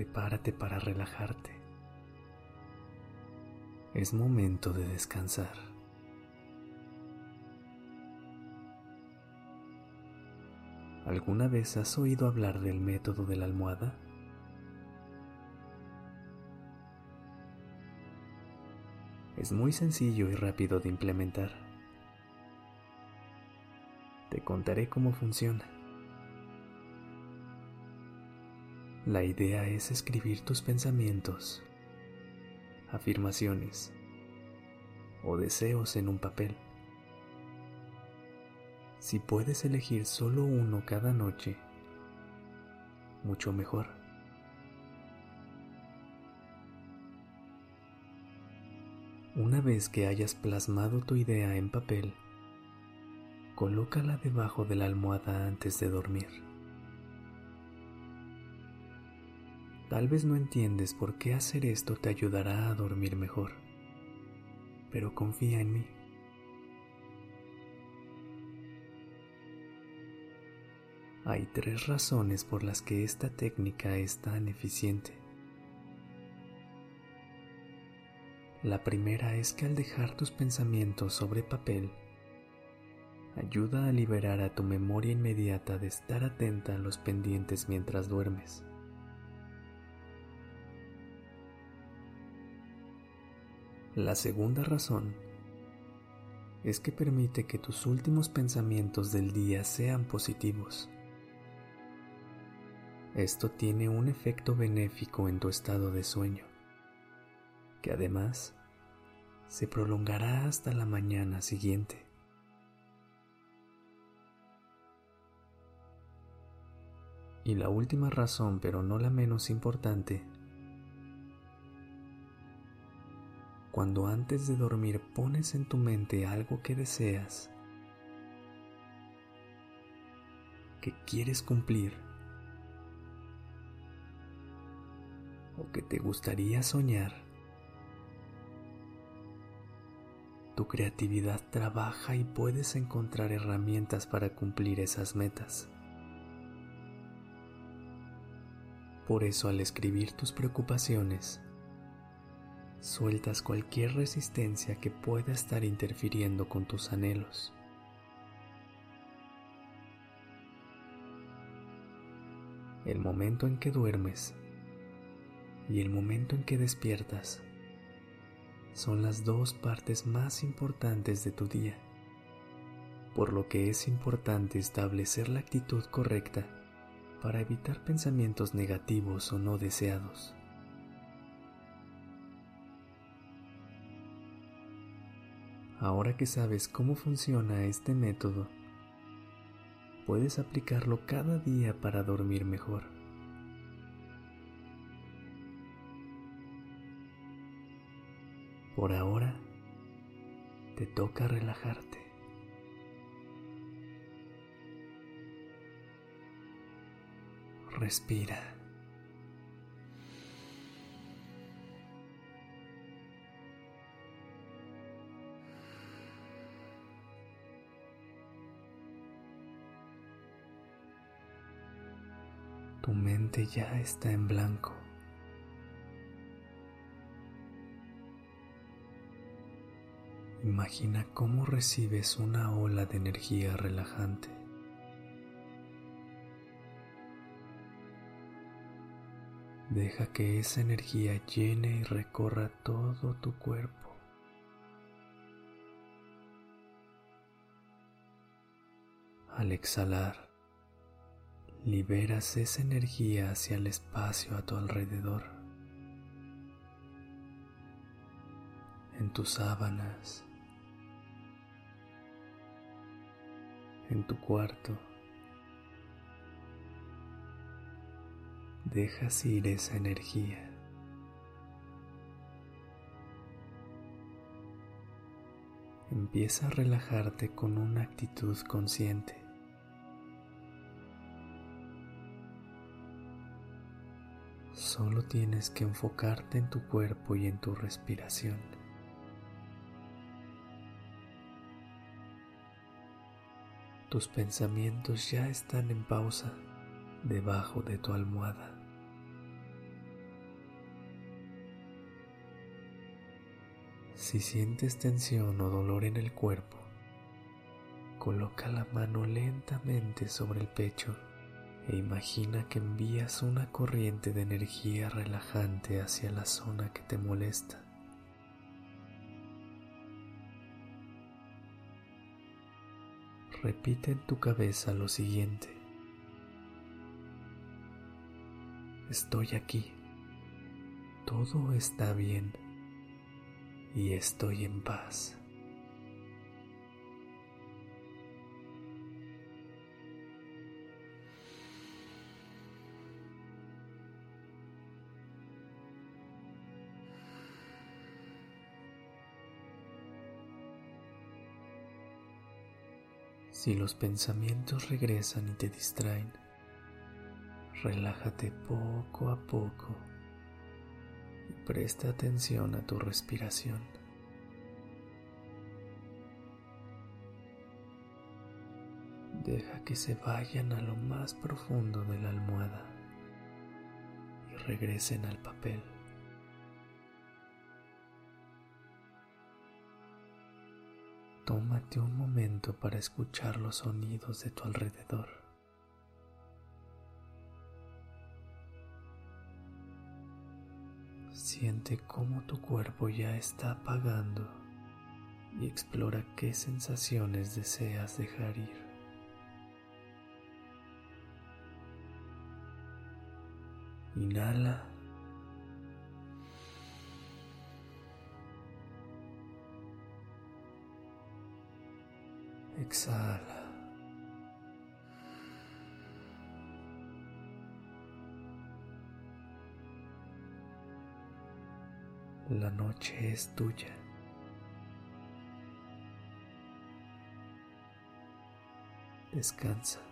Prepárate para relajarte. Es momento de descansar. ¿Alguna vez has oído hablar del método de la almohada? Es muy sencillo y rápido de implementar. Te contaré cómo funciona. La idea es escribir tus pensamientos, afirmaciones o deseos en un papel. Si puedes elegir solo uno cada noche, mucho mejor. Una vez que hayas plasmado tu idea en papel, colócala debajo de la almohada antes de dormir. Tal vez no entiendes por qué hacer esto te ayudará a dormir mejor, pero confía en mí. Hay tres razones por las que esta técnica es tan eficiente. La primera es que al dejar tus pensamientos sobre papel, ayuda a liberar a tu memoria inmediata de estar atenta a los pendientes mientras duermes. La segunda razón es que permite que tus últimos pensamientos del día sean positivos. Esto tiene un efecto benéfico en tu estado de sueño, que además se prolongará hasta la mañana siguiente. Y la última razón, pero no la menos importante, cuando antes de dormir pones en tu mente algo que deseas, que quieres cumplir, o que te gustaría soñar, tu creatividad trabaja y puedes encontrar herramientas para cumplir esas metas. Por eso al escribir tus preocupaciones, sueltas cualquier resistencia que pueda estar interfiriendo con tus anhelos. El momento en que duermes y el momento en que despiertas son las dos partes más importantes de tu día, por lo que es importante establecer la actitud correcta para evitar pensamientos negativos o no deseados. Ahora que sabes cómo funciona este método, puedes aplicarlo cada día para dormir mejor. Por ahora, te toca relajarte. Respira. Tu mente ya está en blanco. Imagina cómo recibes una ola de energía relajante. Deja que esa energía llene y recorra todo tu cuerpo. Al exhalar, liberas esa energía hacia el espacio a tu alrededor, en tus sábanas, en tu cuarto. Dejas ir esa energía. Empieza a relajarte con una actitud consciente. Solo tienes que enfocarte en tu cuerpo y en tu respiración. Tus pensamientos ya están en pausa debajo de tu almohada. Si sientes tensión o dolor en el cuerpo, coloca la mano lentamente sobre el pecho e imagina que envías una corriente de energía relajante hacia la zona que te molesta. Repite en tu cabeza lo siguiente. Estoy aquí. Todo está bien y estoy en paz. Si los pensamientos regresan y te distraen, relájate poco a poco Presta atención a tu respiración. Deja que se vayan a lo más profundo de la almohada y regresen al papel. Tómate un momento para escuchar los sonidos de tu alrededor. Siente cómo tu cuerpo ya está apagando y explora qué sensaciones deseas dejar ir. Inhala. Exhala. La noche es tuya. Descansa.